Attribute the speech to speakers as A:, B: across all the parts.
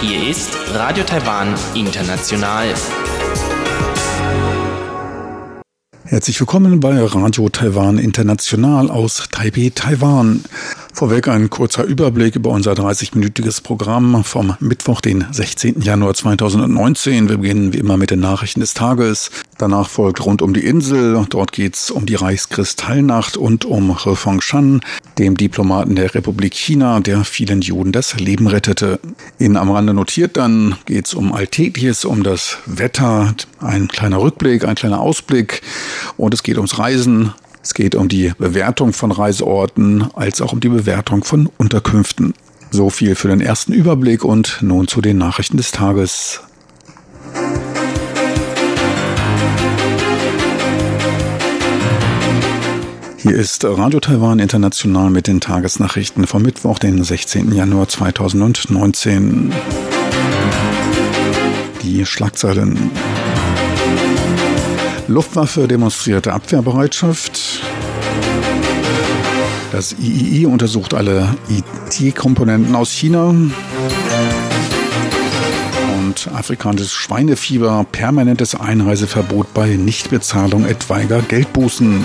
A: Hier ist Radio Taiwan International.
B: Herzlich willkommen bei Radio Taiwan International aus Taipei, Taiwan. Vorweg ein kurzer Überblick über unser 30-minütiges Programm vom Mittwoch, den 16. Januar 2019. Wir beginnen wie immer mit den Nachrichten des Tages. Danach folgt rund um die Insel. Dort geht's um die Reichskristallnacht und um He Fengshan, dem Diplomaten der Republik China, der vielen Juden das Leben rettete. In am Rande notiert dann geht's um Alltägliches, um das Wetter, ein kleiner Rückblick, ein kleiner Ausblick und es geht ums Reisen, es geht um die Bewertung von Reiseorten als auch um die Bewertung von Unterkünften. So viel für den ersten Überblick und nun zu den Nachrichten des Tages. Hier ist Radio Taiwan International mit den Tagesnachrichten vom Mittwoch, den 16. Januar 2019. Die Schlagzeilen. Luftwaffe demonstrierte Abwehrbereitschaft. Das III untersucht alle IT-Komponenten aus China. Und afrikanisches Schweinefieber, permanentes Einreiseverbot bei Nichtbezahlung etwaiger Geldbußen.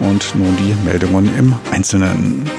B: Und nun die Meldungen im Einzelnen.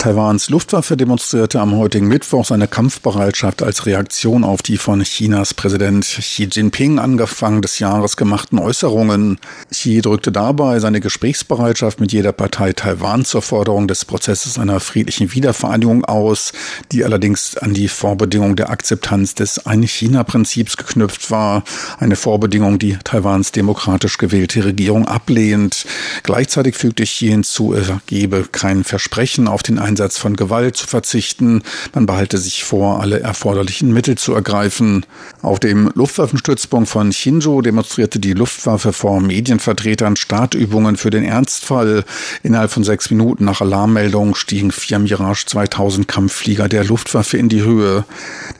B: Taiwans Luftwaffe demonstrierte am heutigen Mittwoch seine Kampfbereitschaft als Reaktion auf die von Chinas Präsident Xi Jinping Anfang des Jahres gemachten Äußerungen. Xi drückte dabei seine Gesprächsbereitschaft mit jeder Partei Taiwan zur Forderung des Prozesses einer friedlichen Wiedervereinigung aus, die allerdings an die Vorbedingung der Akzeptanz des Ein-China-Prinzips geknüpft war, eine Vorbedingung, die Taiwans demokratisch gewählte Regierung ablehnt. Gleichzeitig fügte Xi hinzu, er gebe kein Versprechen auf den Einsatz von Gewalt zu verzichten. Man behalte sich vor, alle erforderlichen Mittel zu ergreifen. Auf dem Luftwaffenstützpunkt von Chinzhou demonstrierte die Luftwaffe vor Medienvertretern Startübungen für den Ernstfall. Innerhalb von sechs Minuten nach Alarmmeldung stiegen vier Mirage 2000 Kampfflieger der Luftwaffe in die Höhe.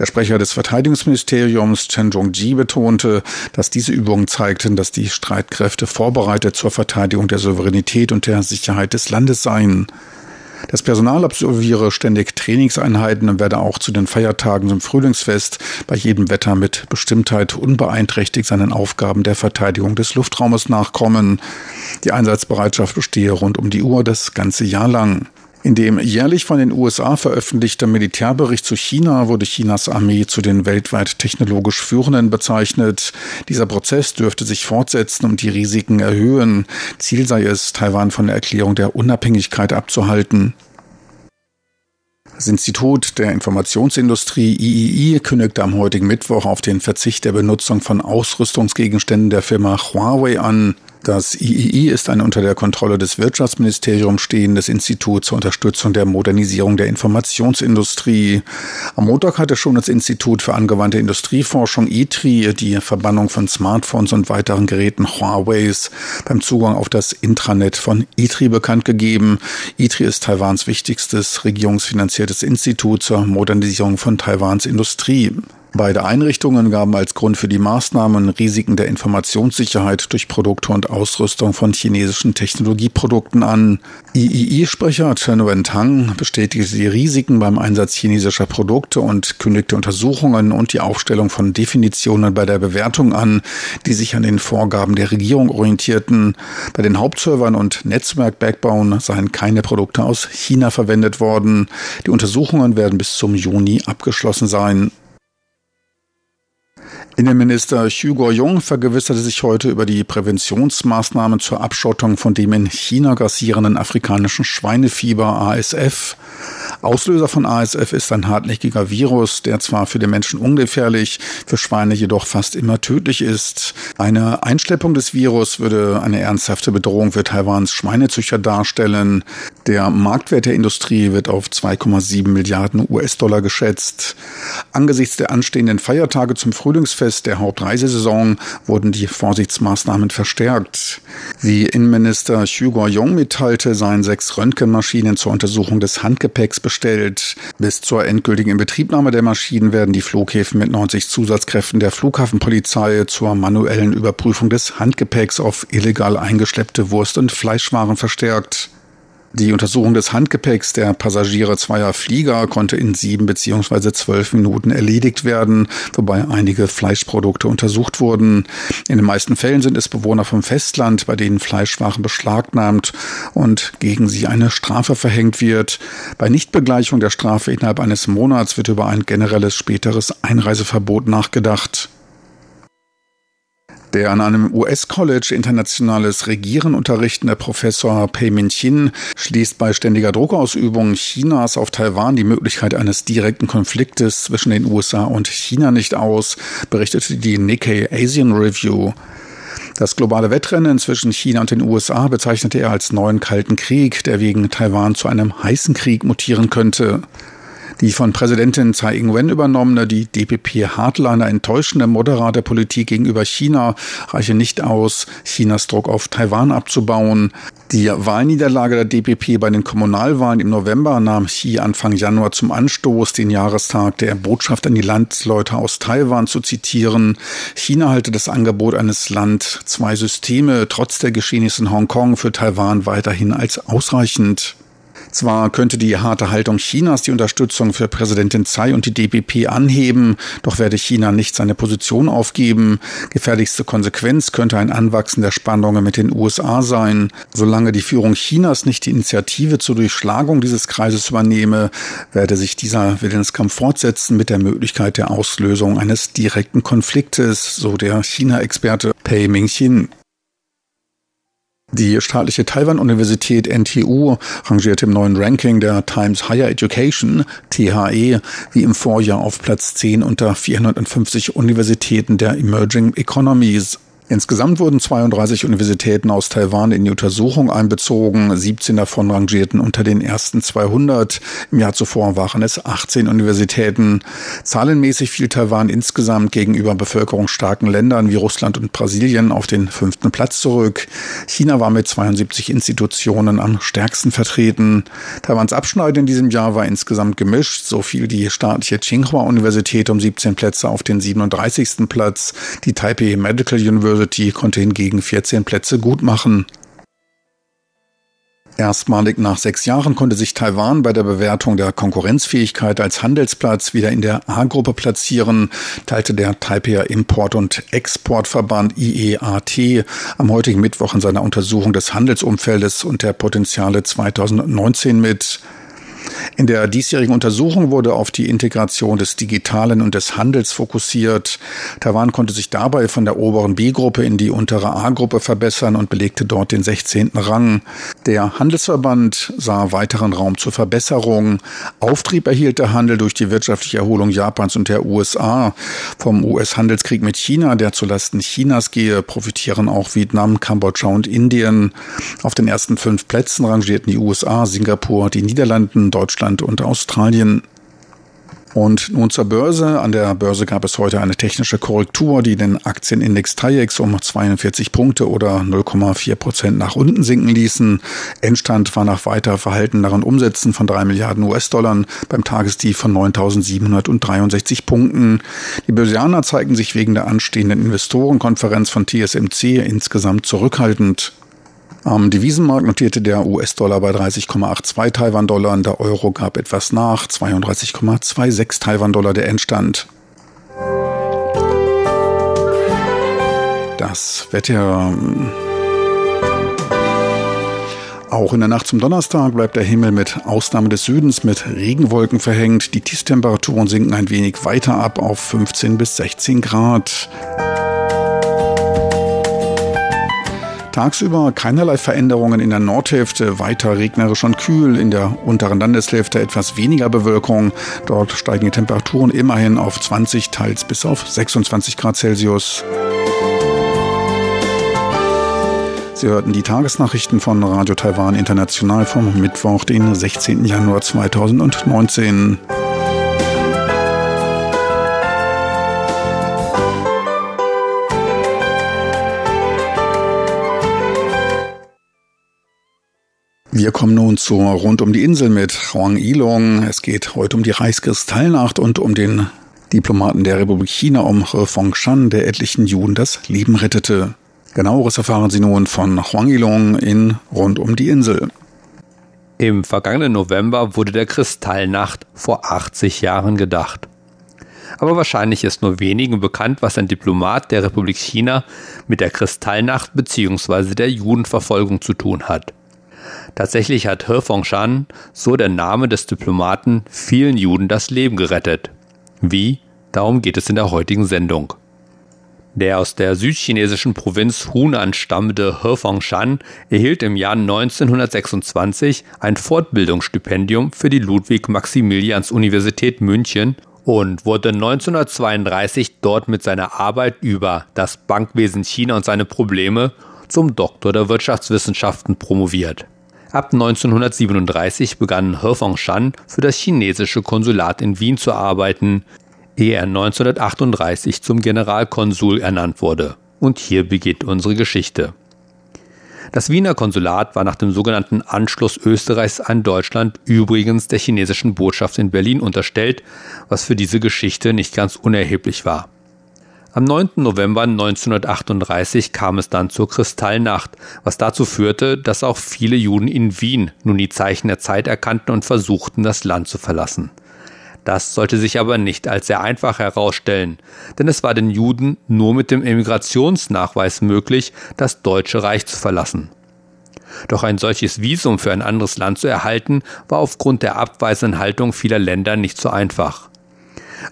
B: Der Sprecher des Verteidigungsministeriums Chen Zhongji betonte, dass diese Übungen zeigten, dass die Streitkräfte vorbereitet zur Verteidigung der Souveränität und der Sicherheit des Landes seien. Das Personal absolviere ständig Trainingseinheiten und werde auch zu den Feiertagen zum Frühlingsfest bei jedem Wetter mit Bestimmtheit unbeeinträchtigt seinen Aufgaben der Verteidigung des Luftraumes nachkommen. Die Einsatzbereitschaft bestehe rund um die Uhr das ganze Jahr lang. In dem jährlich von den USA veröffentlichten Militärbericht zu China wurde Chinas Armee zu den weltweit technologisch Führenden bezeichnet. Dieser Prozess dürfte sich fortsetzen und die Risiken erhöhen. Ziel sei es, Taiwan von der Erklärung der Unabhängigkeit abzuhalten. Das Institut der Informationsindustrie III kündigte am heutigen Mittwoch auf den Verzicht der Benutzung von Ausrüstungsgegenständen der Firma Huawei an. Das III ist ein unter der Kontrolle des Wirtschaftsministeriums stehendes Institut zur Unterstützung der Modernisierung der Informationsindustrie. Am Montag hatte schon das Institut für angewandte Industrieforschung ITRI die Verbannung von Smartphones und weiteren Geräten Huaweis beim Zugang auf das Intranet von ITRI bekannt gegeben. ITRI ist Taiwans wichtigstes regierungsfinanziertes Institut zur Modernisierung von Taiwans Industrie. Beide Einrichtungen gaben als Grund für die Maßnahmen Risiken der Informationssicherheit durch Produkte und Ausrüstung von chinesischen Technologieprodukten an. III-Sprecher Chen Wentang bestätigte die Risiken beim Einsatz chinesischer Produkte und kündigte Untersuchungen und die Aufstellung von Definitionen bei der Bewertung an, die sich an den Vorgaben der Regierung orientierten. Bei den Hauptservern und Netzwerk-Backbone seien keine Produkte aus China verwendet worden. Die Untersuchungen werden bis zum Juni abgeschlossen sein. Innenminister Xu Guoyong vergewisserte sich heute über die Präventionsmaßnahmen zur Abschottung von dem in China grassierenden afrikanischen Schweinefieber ASF. Auslöser von ASF ist ein hartnäckiger Virus, der zwar für den Menschen ungefährlich, für Schweine jedoch fast immer tödlich ist. Eine Einschleppung des Virus würde eine ernsthafte Bedrohung für Taiwans Schweinezüchter darstellen. Der Marktwert der Industrie wird auf 2,7 Milliarden US-Dollar geschätzt. Angesichts der anstehenden Feiertage zum Frühlingsfest der Hauptreisesaison wurden die Vorsichtsmaßnahmen verstärkt. Wie Innenminister Xu Guoyong mitteilte, seien sechs Röntgenmaschinen zur Untersuchung des Handgepäcks bestellt. Bis zur endgültigen Inbetriebnahme der Maschinen werden die Flughäfen mit 90 Zusatzkräften der Flughafenpolizei zur manuellen Überprüfung des Handgepäcks auf illegal eingeschleppte Wurst- und Fleischwaren verstärkt. Die Untersuchung des Handgepäcks der Passagiere zweier Flieger konnte in sieben beziehungsweise zwölf Minuten erledigt werden, wobei einige Fleischprodukte untersucht wurden. In den meisten Fällen sind es Bewohner vom Festland, bei denen Fleischwaren beschlagnahmt und gegen sie eine Strafe verhängt wird. Bei Nichtbegleichung der Strafe innerhalb eines Monats wird über ein generelles späteres Einreiseverbot nachgedacht. Der an einem US-College internationales Regieren unterrichtende Professor Pei Min-chin schließt bei ständiger Druckausübung Chinas auf Taiwan die Möglichkeit eines direkten Konfliktes zwischen den USA und China nicht aus, berichtete die Nikkei Asian Review. Das globale Wettrennen zwischen China und den USA bezeichnete er als neuen Kalten Krieg, der wegen Taiwan zu einem heißen Krieg mutieren könnte. Die von Präsidentin Tsai Ing-wen übernommene, die DPP-Hardliner enttäuschende moderate Politik gegenüber China reiche nicht aus, Chinas Druck auf Taiwan abzubauen. Die Wahlniederlage der DPP bei den Kommunalwahlen im November nahm Xi Anfang Januar zum Anstoß, den Jahrestag der Botschaft an die Landsleute aus Taiwan zu zitieren. China halte das Angebot eines Land zwei Systeme trotz der Geschehnisse in Hongkong für Taiwan weiterhin als ausreichend. Zwar könnte die harte Haltung Chinas die Unterstützung für Präsidentin Tsai und die DPP anheben, doch werde China nicht seine Position aufgeben. Gefährlichste Konsequenz könnte ein Anwachsen der Spannungen mit den USA sein. Solange die Führung Chinas nicht die Initiative zur Durchschlagung dieses Kreises übernehme, werde sich dieser Willenskampf fortsetzen mit der Möglichkeit der Auslösung eines direkten Konfliktes, so der China-Experte Pei Mingxin. Die staatliche Taiwan-Universität NTU rangierte im neuen Ranking der Times Higher Education, THE, wie im Vorjahr auf Platz 10 unter 450 Universitäten der Emerging Economies. Insgesamt wurden 32 Universitäten aus Taiwan in die Untersuchung einbezogen. 17 davon rangierten unter den ersten 200. Im Jahr zuvor waren es 18 Universitäten. Zahlenmäßig fiel Taiwan insgesamt gegenüber bevölkerungsstarken Ländern wie Russland und Brasilien auf den fünften Platz zurück. China war mit 72 Institutionen am stärksten vertreten. Taiwans Abschneiden in diesem Jahr war insgesamt gemischt. So fiel die staatliche Tsinghua-Universität um 17 Plätze auf den 37. Platz. Die Taipei Medical University University konnte hingegen 14 Plätze gut machen. Erstmalig nach sechs Jahren konnte sich Taiwan bei der Bewertung der Konkurrenzfähigkeit als Handelsplatz wieder in der A-Gruppe platzieren, teilte der Taipei Import- und Exportverband IEAT am heutigen Mittwoch in seiner Untersuchung des Handelsumfeldes und der Potenziale 2019 mit. In der diesjährigen Untersuchung wurde auf die Integration des Digitalen und des Handels fokussiert. Taiwan konnte sich dabei von der oberen B-Gruppe in die untere A-Gruppe verbessern und belegte dort den 16. Rang. Der Handelsverband sah weiteren Raum zur Verbesserung. Auftrieb erhielt der Handel durch die wirtschaftliche Erholung Japans und der USA. Vom US-Handelskrieg mit China, der zulasten Chinas gehe, profitieren auch Vietnam, Kambodscha und Indien. Auf den ersten fünf Plätzen rangierten die USA, Singapur, die Niederlanden, Deutschland und Australien. Und nun zur Börse. An der Börse gab es heute eine technische Korrektur, die den Aktienindex TAIEX um 42 Punkte oder 0,4 Prozent nach unten sinken ließen. Endstand war nach weiter verhalteneren Umsätzen von 3 Milliarden US-Dollar beim Tagestief von 9.763 Punkten. Die Börsianer zeigen sich wegen der anstehenden Investorenkonferenz von TSMC insgesamt zurückhaltend. Am Devisenmarkt notierte der US-Dollar bei 30,82 Taiwan-Dollar, der Euro gab etwas nach, 32,26 Taiwan-Dollar der Endstand. Das Wetter. Auch in der Nacht zum Donnerstag bleibt der Himmel mit Ausnahme des Südens mit Regenwolken verhängt. Die Tiefstemperaturen sinken ein wenig weiter ab auf 15 bis 16 Grad. Tagsüber keinerlei Veränderungen in der Nordhälfte, weiter regnerisch und kühl, in der unteren Landeshälfte etwas weniger Bewölkung. Dort steigen die Temperaturen immerhin auf 20, teils bis auf 26 Grad Celsius. Sie hörten die Tagesnachrichten von Radio Taiwan International vom Mittwoch, den 16. Januar 2019. Wir kommen nun zur Rund um die Insel mit Huang Ilong. Es geht heute um die Reichskristallnacht und um den Diplomaten der Republik China, um He Fengshan, der etlichen Juden das Leben rettete. Genaueres erfahren Sie nun von Huangilong in Rund um die Insel.
C: Im vergangenen November wurde der Kristallnacht vor 80 Jahren gedacht. Aber wahrscheinlich ist nur wenigen bekannt, was ein Diplomat der Republik China mit der Kristallnacht bzw. der Judenverfolgung zu tun hat. Tatsächlich hat He Fengshan, so der Name des Diplomaten, vielen Juden das Leben gerettet. Wie? Darum geht es in der heutigen Sendung. Der aus der südchinesischen Provinz Hunan stammende He Fengshan erhielt im Jahr 1926 ein Fortbildungsstipendium für die Ludwig-Maximilians-Universität München und wurde 1932 dort mit seiner Arbeit über das Bankwesen China und seine Probleme zum Doktor der Wirtschaftswissenschaften promoviert. Ab 1937 begann He Fengshan für das chinesische Konsulat in Wien zu arbeiten, ehe er 1938 zum Generalkonsul ernannt wurde. Und hier beginnt unsere Geschichte. Das Wiener Konsulat war nach dem sogenannten Anschluss Österreichs an Deutschland übrigens der chinesischen Botschaft in Berlin unterstellt, was für diese Geschichte nicht ganz unerheblich war. Am 9. November 1938 kam es dann zur Kristallnacht, was dazu führte, dass auch viele Juden in Wien nun die Zeichen der Zeit erkannten und versuchten, das Land zu verlassen. Das sollte sich aber nicht als sehr einfach herausstellen, denn es war den Juden nur mit dem Emigrationsnachweis möglich, das Deutsche Reich zu verlassen. Doch ein solches Visum für ein anderes Land zu erhalten, war aufgrund der abweisenden Haltung vieler Länder nicht so einfach.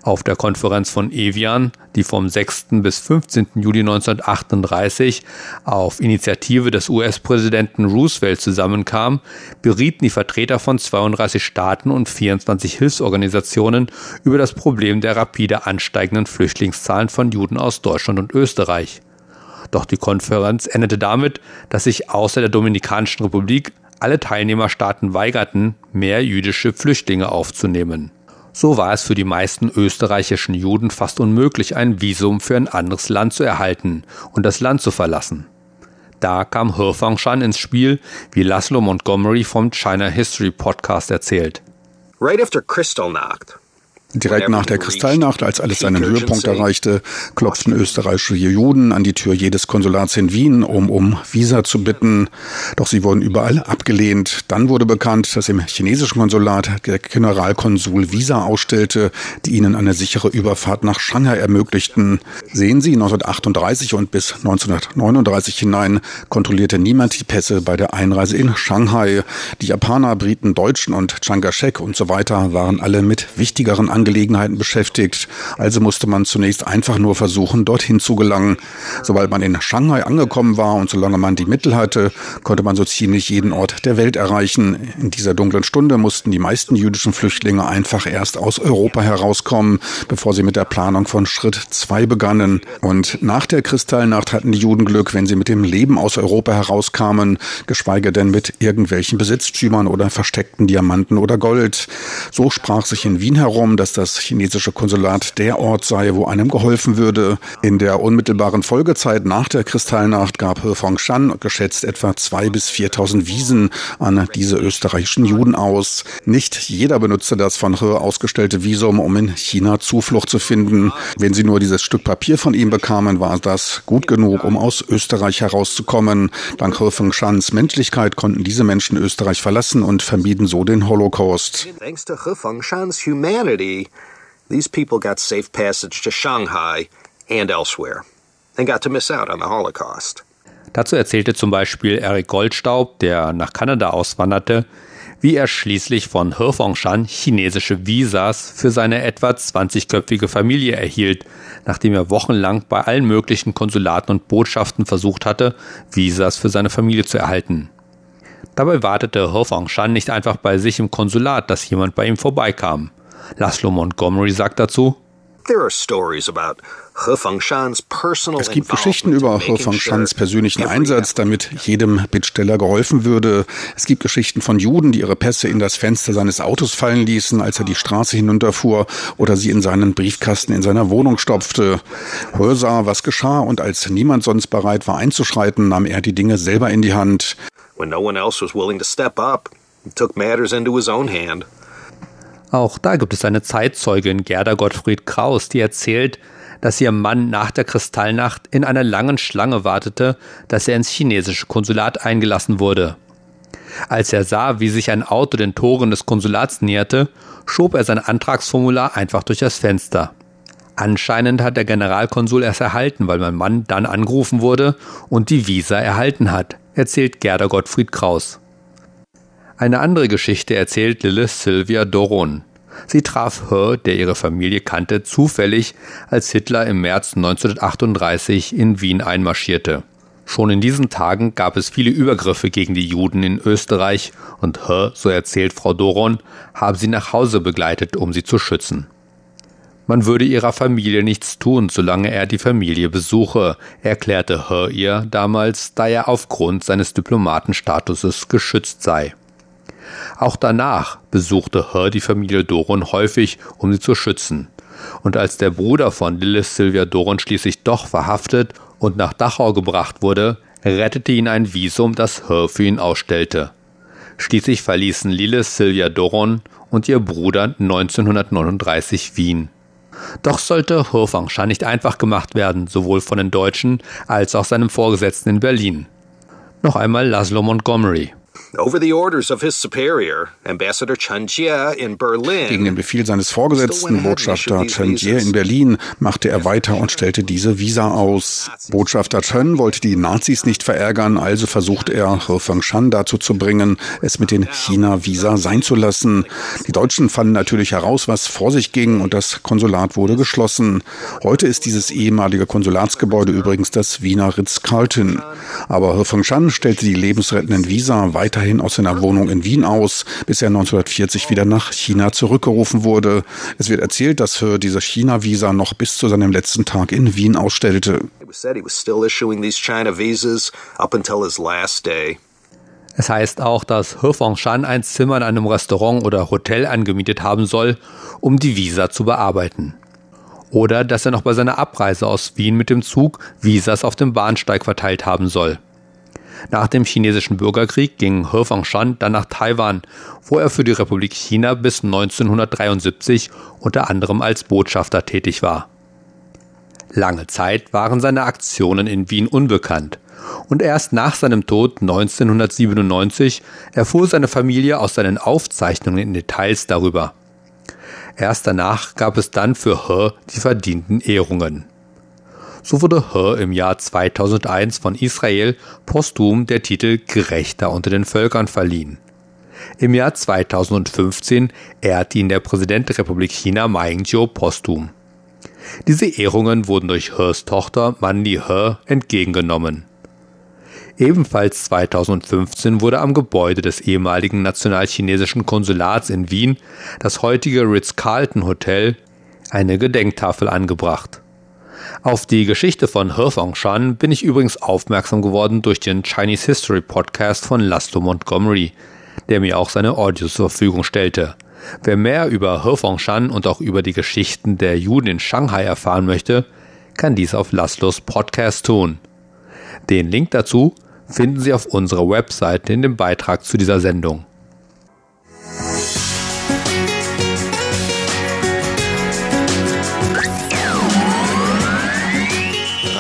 C: Auf der Konferenz von Evian, die vom 6. bis 15. Juli 1938 auf Initiative des US-Präsidenten Roosevelt zusammenkam, berieten die Vertreter von 32 Staaten und 24 Hilfsorganisationen über das Problem der rapide ansteigenden Flüchtlingszahlen von Juden aus Deutschland und Österreich. Doch die Konferenz endete damit, dass sich außer der Dominikanischen Republik alle Teilnehmerstaaten weigerten, mehr jüdische Flüchtlinge aufzunehmen. So war es für die meisten österreichischen Juden fast unmöglich, ein Visum für ein anderes Land zu erhalten und das Land zu verlassen. Da kam Hirfangshan ins Spiel, wie Laszlo Montgomery vom China History Podcast erzählt.
B: Right after Kristallnacht, Direkt nach der Kristallnacht, als alles seinen Höhepunkt erreichte, klopften österreichische Juden an die Tür jedes Konsulats in Wien, um um Visa zu bitten. Doch sie wurden überall abgelehnt. Dann wurde bekannt, dass im chinesischen Konsulat der Generalkonsul Visa ausstellte, die ihnen eine sichere Überfahrt nach Shanghai ermöglichten. Sehen Sie, 1938 und bis 1939 hinein kontrollierte niemand die Pässe bei der Einreise in Shanghai. Die Japaner, Briten, Deutschen und Chiang Kai-shek und so weiter waren alle mit wichtigeren Angelegenheiten beschäftigt. Also musste man zunächst einfach nur versuchen, dorthin zu gelangen. Sobald man in Shanghai angekommen war und solange man die Mittel hatte, konnte man so ziemlich jeden Ort der Welt erreichen. In dieser dunklen Stunde mussten die meisten jüdischen Flüchtlinge einfach erst aus Europa herauskommen, bevor sie mit der Planung von Schritt 2 begannen. Und nach der Kristallnacht hatten die Juden Glück, wenn sie mit dem Leben aus Europa herauskamen, geschweige denn mit irgendwelchen Besitztümern oder versteckten Diamanten oder Gold. So sprach sich in Wien herum, dass dass das chinesische Konsulat der Ort sei, wo einem geholfen würde. In der unmittelbaren Folgezeit nach der Kristallnacht gab He Fengshan geschätzt etwa zwei bis 4.000 Wiesen an diese österreichischen Juden aus. Nicht jeder benutzte das von He ausgestellte Visum, um in China Zuflucht zu finden. Wenn sie nur dieses Stück Papier von ihm bekamen, war das gut genug, um aus Österreich herauszukommen. Dank He Fengshans Menschlichkeit konnten diese Menschen Österreich verlassen und vermieden so den Holocaust. Thanks to He Fengshan's humanity, these people got safe passage to Shanghai and elsewhere and got to miss out on the Holocaust.
C: Dazu erzählte zum Beispiel Eric Goldstaub, der nach Kanada auswanderte, wie er schließlich von He Fengshan chinesische Visas für seine etwa 20-köpfige Familie erhielt, nachdem er wochenlang bei allen möglichen Konsulaten und Botschaften versucht hatte, Visas für seine Familie zu erhalten. Dabei wartete He Fengshan nicht einfach bei sich im Konsulat, dass jemand bei ihm vorbeikam. Laszlo Montgomery sagt dazu,
B: es gibt Geschichten über He Fengshans persönlichen Einsatz, damit jedem Bittsteller geholfen würde. Es gibt Geschichten von Juden, die ihre Pässe in das Fenster seines Autos fallen ließen, als er die Straße hinunterfuhr oder sie in seinen Briefkasten in seiner Wohnung stopfte. He sah, was geschah und als niemand sonst bereit war einzuschreiten, nahm er die Dinge selber in die Hand. When no one else was willing to step up, he took matters into his own hand.
C: Auch da gibt es eine Zeitzeugin, Gerda Gottfried Kraus, die erzählt, dass ihr Mann nach der Kristallnacht in einer langen Schlange wartete, dass er ins chinesische Konsulat eingelassen wurde. Als er sah, wie sich ein Auto den Toren des Konsulats näherte, schob er sein Antragsformular einfach durch das Fenster. Anscheinend hat der Generalkonsul es erhalten, weil mein Mann dann angerufen wurde und die Visa erhalten hat, erzählt Gerda Gottfried Kraus. Eine andere Geschichte erzählt Lilith Sylvia Doron. Sie traf He, der ihre Familie kannte, zufällig, als Hitler im März 1938 in Wien einmarschierte. Schon in diesen Tagen gab es viele Übergriffe gegen die Juden in Österreich und He, so erzählt Frau Doron, habe sie nach Hause begleitet, um sie zu schützen. Man würde ihrer Familie nichts tun, solange er die Familie besuche, erklärte He ihr damals, da er aufgrund seines Diplomatenstatuses geschützt sei. Auch danach besuchte Her die Familie Doron häufig, um sie zu schützen. Und als der Bruder von Lilith Sylvia Doron schließlich doch verhaftet und nach Dachau gebracht wurde, rettete ihn ein Visum, das Her für ihn ausstellte. Schließlich verließen Lilith Sylvia Doron und ihr Bruder 1939 Wien. Doch sollte Hofangschan nicht einfach gemacht werden, sowohl von den Deutschen als auch seinem Vorgesetzten in Berlin. Noch einmal Laszlo Montgomery.
B: Over the orders of his superior, Ambassador Chen Jie in Berlin. Gegen den Befehl seines Vorgesetzten, Botschafter Chen Jie in Berlin, machte er weiter und stellte diese Visa aus. Botschafter Chen wollte die Nazis nicht verärgern, also versuchte er, He Fengshan dazu zu bringen, es mit den China-Visa sein zu lassen. Die Deutschen fanden natürlich heraus, was vor sich ging und das Konsulat wurde geschlossen. Heute ist dieses ehemalige Konsulatsgebäude übrigens das Wiener Ritz-Carlton. Aber He Fengshan stellte die lebensrettenden Visa weiter weiterhin aus seiner Wohnung in Wien aus, bis er 1940 wieder nach China zurückgerufen wurde. Es wird erzählt, dass für diese China-Visa noch bis zu seinem letzten Tag in Wien ausstellte.
C: Es heißt auch, dass He Fengshan ein Zimmer in einem Restaurant oder Hotel angemietet haben soll, um die Visa zu bearbeiten. Oder dass er noch bei seiner Abreise aus Wien mit dem Zug Visas auf dem Bahnsteig verteilt haben soll. Nach dem chinesischen Bürgerkrieg ging He Fengshan dann nach Taiwan, wo er für die Republik China bis 1973 unter anderem als Botschafter tätig war. Lange Zeit waren seine Aktionen in Wien unbekannt und erst nach seinem Tod 1997 erfuhr seine Familie aus seinen Aufzeichnungen Details darüber. Erst danach gab es dann für He die verdienten Ehrungen. So wurde He im Jahr 2001 von Israel posthum der Titel Gerechter unter den Völkern verliehen. Im Jahr 2015 ehrte ihn der Präsident der Republik China Ma Ying-jeou posthum. Diese Ehrungen wurden durch He's Tochter Mandy He entgegengenommen. Ebenfalls 2015 wurde am Gebäude des ehemaligen nationalchinesischen Konsulats in Wien, das heutige Ritz-Carlton Hotel, eine Gedenktafel angebracht. Auf die Geschichte von He Fengshan bin ich übrigens aufmerksam geworden durch den Chinese History Podcast von Laszlo Montgomery, der mir auch seine Audios zur Verfügung stellte. Wer mehr über He Fengshan und auch über die Geschichten der Juden in Shanghai erfahren möchte, kann dies auf Laszlos Podcast tun. Den Link dazu finden Sie auf unserer Webseite in dem Beitrag zu dieser Sendung.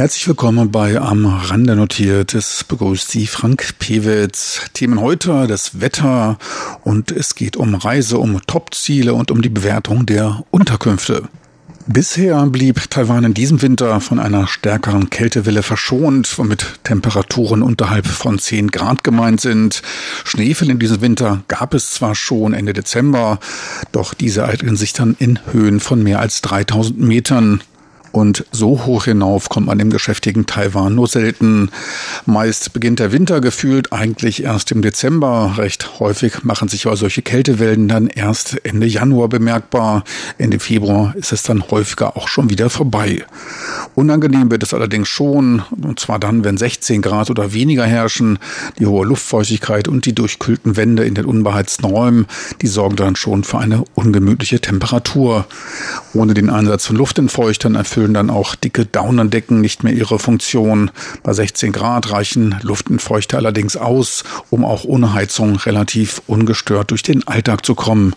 B: Herzlich willkommen bei Am Rande notiert. Es begrüßt Sie Frank Pewitz. Themen heute das Wetter und es geht um Reise, um Topziele und um die Bewertung der Unterkünfte. Bisher blieb Taiwan in diesem Winter von einer stärkeren Kältewelle verschont, womit Temperaturen unterhalb von 10 Grad gemeint sind. Schneefall in diesem Winter gab es zwar schon Ende Dezember, doch diese ereigneten sich dann in Höhen von mehr als 3000 Metern. Und so hoch hinauf kommt man im geschäftigen Taiwan nur selten. Meist beginnt der Winter gefühlt eigentlich erst im Dezember. Recht häufig machen sich aber solche Kältewellen dann erst Ende Januar bemerkbar. Ende Februar ist es dann häufiger auch schon wieder vorbei. Unangenehm wird es allerdings schon, und zwar dann, wenn 16 Grad oder weniger herrschen. Die hohe Luftfeuchtigkeit und die durchkühlten Wände in den unbeheizten Räumen, die sorgen dann schon für eine ungemütliche Temperatur. Ohne den Einsatz von Luftentfeuchtern erfüllt erfüllen dann auch dicke Daunendecken nicht mehr ihre Funktion. Bei 16 Grad reichen Luftentfeuchter allerdings aus, um auch ohne Heizung relativ ungestört durch den Alltag zu kommen.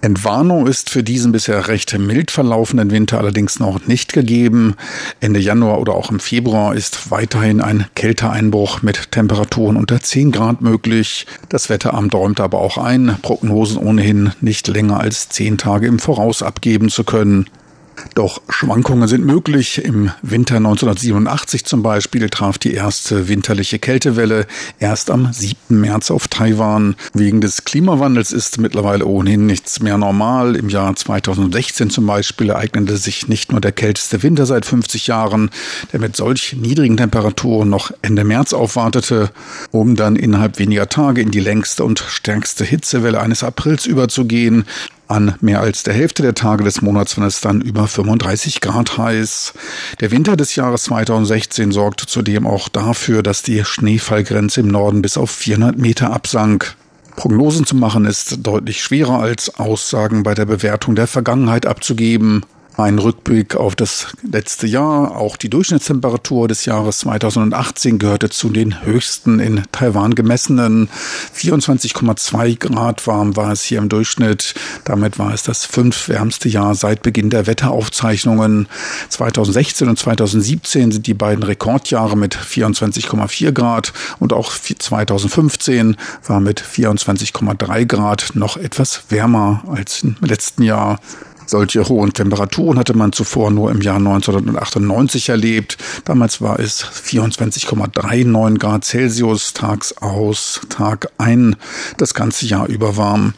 B: Entwarnung ist für diesen bisher recht mild verlaufenden Winter allerdings noch nicht gegeben. Ende Januar oder auch im Februar ist weiterhin ein Kälteeinbruch mit Temperaturen unter 10 Grad möglich. Das Wetteramt räumt aber auch ein, Prognosen ohnehin nicht länger als 10 Tage im Voraus abgeben zu können. Doch Schwankungen sind möglich. Im Winter 1987 zum Beispiel traf die erste winterliche Kältewelle erst am 7. März auf Taiwan. Wegen des Klimawandels ist mittlerweile ohnehin nichts mehr normal. Im Jahr 2016 zum Beispiel ereignete sich nicht nur der kälteste Winter seit 50 Jahren, der mit solch niedrigen Temperaturen noch Ende März aufwartete, um dann innerhalb weniger Tage in die längste und stärkste Hitzewelle eines Aprils überzugehen. An mehr als der Hälfte der Tage des Monats war es dann über 35 Grad heiß. Der Winter des Jahres 2016 sorgte zudem auch dafür, dass die Schneefallgrenze im Norden bis auf 400 Meter absank. Prognosen zu machen ist deutlich schwerer als Aussagen bei der Bewertung der Vergangenheit abzugeben. Ein Rückblick auf das letzte Jahr. Auch die Durchschnittstemperatur des Jahres 2018 gehörte zu den höchsten in Taiwan gemessenen. 24,2 Grad warm war es hier im Durchschnitt. Damit war es das fünf wärmste Jahr seit Beginn der Wetteraufzeichnungen. 2016 und 2017 sind die beiden Rekordjahre mit 24,4 Grad und auch 2015 war mit 24,3 Grad noch etwas wärmer als im letzten Jahr. Solche hohen Temperaturen hatte man zuvor nur im Jahr 1998 erlebt. Damals war es 24,39 Grad Celsius tags aus, Tag ein, das ganze Jahr über warm.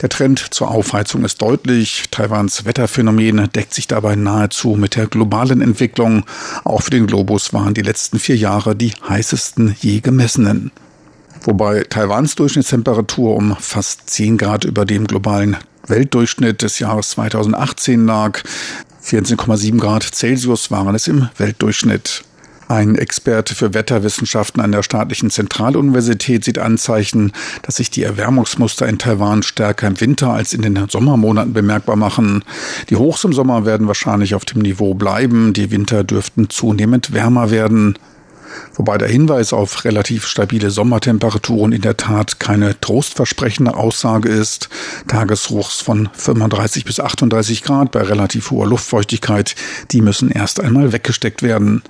B: Der Trend zur Aufheizung ist deutlich. Taiwans Wetterphänomen deckt sich dabei nahezu mit der globalen Entwicklung. Auch für den Globus waren die letzten vier Jahre die heißesten je gemessenen. Wobei Taiwans Durchschnittstemperatur um fast 10 Grad über dem globalen Weltdurchschnitt des Jahres 2018 lag. 14,7 Grad Celsius waren es im Weltdurchschnitt. Ein Experte für Wetterwissenschaften an der staatlichen Zentraluniversität sieht Anzeichen, dass sich die Erwärmungsmuster in Taiwan stärker im Winter als in den Sommermonaten bemerkbar machen. Die Hochs im Sommer werden wahrscheinlich auf dem Niveau bleiben, die Winter dürften zunehmend wärmer werden. Wobei der Hinweis auf relativ stabile Sommertemperaturen in der Tat keine trostversprechende Aussage ist. Tagesruchs von 35 bis 38 Grad bei relativ hoher Luftfeuchtigkeit, die müssen erst einmal weggesteckt werden.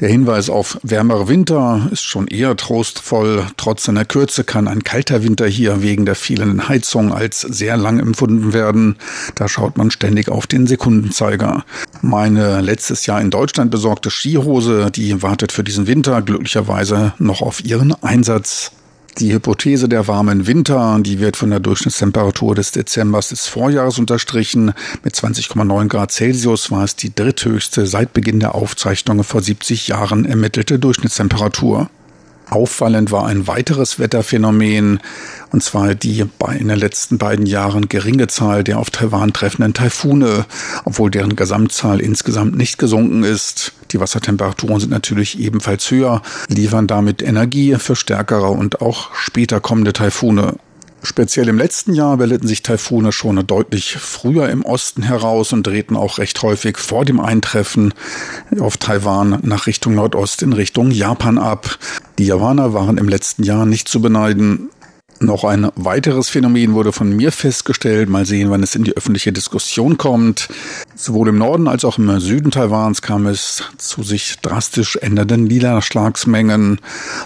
B: Der Hinweis auf wärmere Winter ist schon eher trostvoll. Trotz seiner Kürze kann ein kalter Winter hier wegen der fehlenden Heizung als sehr lang empfunden werden. Da schaut man ständig auf den Sekundenzeiger. Meine letztes Jahr in Deutschland besorgte Skihose, die wartet für diesen Winter glücklicherweise noch auf ihren Einsatz. Die Hypothese der warmen Winter, die wird von der Durchschnittstemperatur des Dezembers des Vorjahres unterstrichen. Mit 20,9 Grad Celsius war es die dritthöchste seit Beginn der Aufzeichnungen vor 70 Jahren ermittelte Durchschnittstemperatur. Auffallend war ein weiteres Wetterphänomen, und zwar die in den letzten beiden Jahren geringe Zahl der auf Taiwan treffenden Taifune, obwohl deren Gesamtzahl insgesamt nicht gesunken ist. Die Wassertemperaturen sind natürlich ebenfalls höher, liefern damit Energie für stärkere und auch später kommende Taifune. Speziell im letzten Jahr bildeten sich Taifune schon deutlich früher im Osten heraus und drehten auch recht häufig vor dem Eintreffen auf Taiwan nach Richtung Nordost in Richtung Japan ab. Die Japaner waren im letzten Jahr nicht zu beneiden. Noch ein weiteres Phänomen wurde von mir festgestellt. Mal sehen, wann es in die öffentliche Diskussion kommt. Sowohl im Norden als auch im Süden Taiwans kam es zu sich drastisch ändernden Niederschlagsmengen.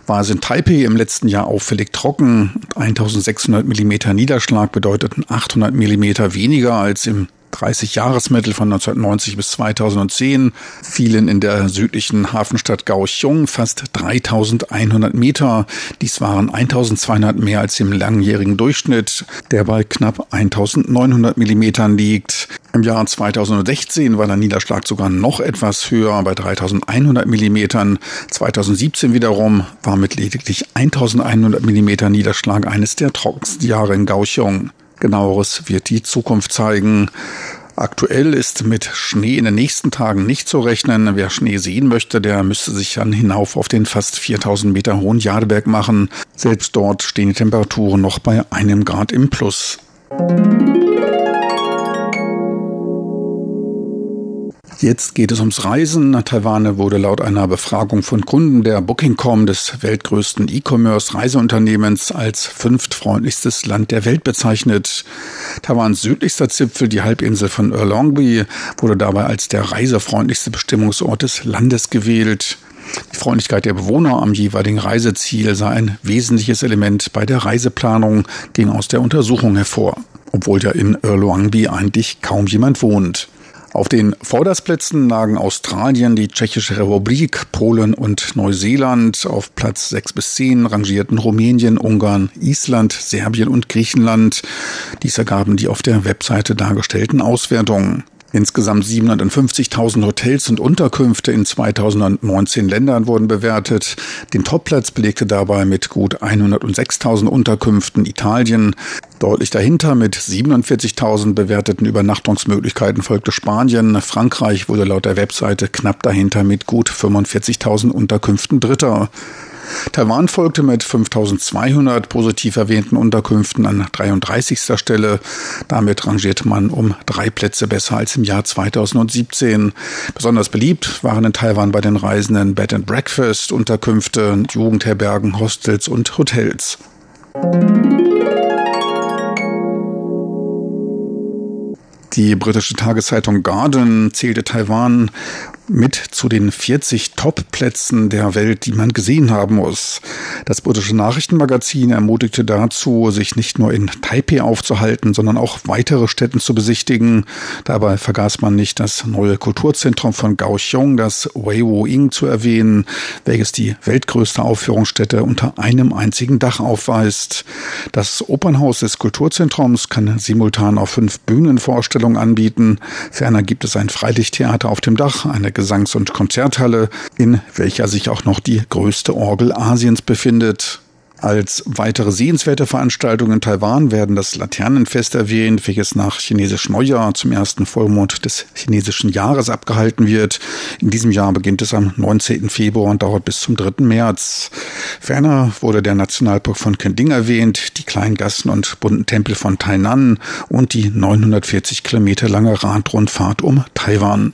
B: War es in Taipei im letzten Jahr auffällig trocken. 1600 Millimeter Niederschlag bedeuteten 800 Millimeter weniger als im 30-Jahresmittel von 1990 bis 2010 fielen in der südlichen Hafenstadt Kaohsiung fast 3100 Meter. Dies waren 1200 mehr als im langjährigen Durchschnitt, der bei knapp 1900 Millimetern liegt. Im Jahr 2016 war der Niederschlag sogar noch etwas höher, bei 3100 Millimetern. 2017 wiederum war mit lediglich 1100 Millimeter Niederschlag eines der trockensten Jahre in Kaohsiung. Genaueres wird die Zukunft zeigen. Aktuell ist mit Schnee in den nächsten Tagen nicht zu rechnen. Wer Schnee sehen möchte, der müsste sich dann hinauf auf den fast 4000 Meter hohen Jadeberg machen. Selbst dort stehen die Temperaturen noch bei einem Grad im Plus. Jetzt geht es ums Reisen. Taiwan wurde laut einer Befragung von Kunden der Booking.com des weltgrößten E-Commerce-Reiseunternehmens als fünftfreundlichstes Land der Welt bezeichnet. Taiwans südlichster Zipfel, die Halbinsel von Erlongbi, wurde dabei als der reisefreundlichste Bestimmungsort des Landes gewählt. Die Freundlichkeit der Bewohner am jeweiligen Reiseziel sei ein wesentliches Element bei der Reiseplanung, ging aus der Untersuchung hervor. Obwohl ja in Erluangbi eigentlich kaum jemand wohnt. Auf den Vordersplätzen lagen Australien, die Tschechische Republik, Polen und Neuseeland. Auf Platz 6 bis 10 rangierten Rumänien, Ungarn, Island, Serbien und Griechenland. Dies ergaben die auf der Webseite dargestellten Auswertungen. Insgesamt 750.000 Hotels und Unterkünfte in 2019 Ländern wurden bewertet. Den Topplatz belegte dabei mit gut 106.000 Unterkünften Italien. Deutlich dahinter mit 47.000 bewerteten Übernachtungsmöglichkeiten folgte Spanien. Frankreich wurde laut der Webseite knapp dahinter mit gut 45.000 Unterkünften Dritter. Taiwan folgte mit 5200 positiv erwähnten Unterkünften an 33. Stelle. Damit rangierte man um drei Plätze besser als im Jahr 2017. Besonders beliebt waren in Taiwan bei den Reisenden Bed and Breakfast, Unterkünfte, Jugendherbergen, Hostels und Hotels. Die britische Tageszeitung Guardian zählte Taiwan mit zu den 40 Top-Plätzen der Welt, die man gesehen haben muss. Das britische Nachrichtenmagazin ermutigte dazu, sich nicht nur in Taipei aufzuhalten, sondern auch weitere Städten zu besichtigen. Dabei vergaß man nicht das neue Kulturzentrum von Kaohsiung, das Weiwo-Ing, zu erwähnen, welches die weltgrößte Aufführungsstätte unter einem einzigen Dach aufweist. Das Opernhaus des Kulturzentrums kann simultan auf fünf Bühnenvorstellungen anbieten. Ferner gibt es ein Freilichttheater auf dem Dach, eine Gesangs- und Konzerthalle, in welcher sich auch noch die größte Orgel Asiens befindet. Als weitere sehenswerte Veranstaltungen in Taiwan werden das Laternenfest erwähnt, welches nach chinesisch Neujahr zum ersten Vollmond des chinesischen Jahres abgehalten wird. In diesem Jahr beginnt es am 19. Februar und dauert bis zum 3. März. Ferner wurde der Nationalpark von Kending erwähnt, die kleinen Gassen und bunten Tempel von Tainan und die 940 Kilometer lange Radrundfahrt um Taiwan.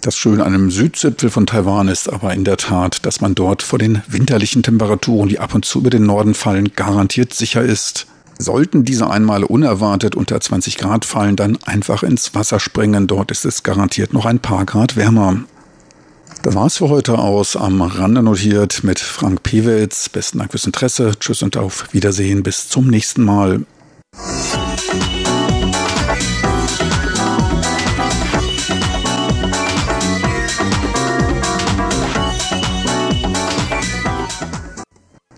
B: Das Schöne an dem Südzipfel von Taiwan ist aber in der Tat, dass man dort vor den winterlichen Temperaturen, die ab und zu über den Norden fallen, garantiert sicher ist. Sollten diese einmal unerwartet unter 20 Grad fallen, dann einfach ins Wasser springen. Dort ist es garantiert noch ein paar Grad wärmer. Das war's für heute aus am Rande notiert mit Frank Pewitz. Besten Dank fürs Interesse. Tschüss und auf Wiedersehen. Bis zum nächsten Mal.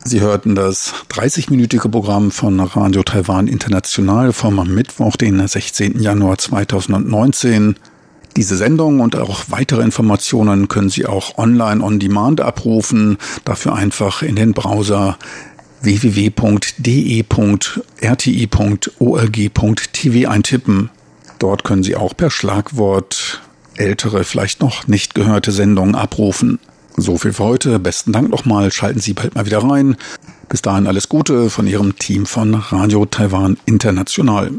B: Sie hörten das 30-minütige Programm von Radio Taiwan International vom Mittwoch, den 16. Januar 2019. Diese Sendung und auch weitere Informationen können Sie auch online on demand abrufen. Dafür einfach in den Browser www.de.rti.org.tv eintippen. Dort können Sie auch per Schlagwort ältere, vielleicht noch nicht gehörte Sendungen abrufen. So viel für heute. Besten Dank nochmal. Schalten Sie bald mal wieder rein. Bis dahin alles Gute von Ihrem Team von Radio Taiwan International.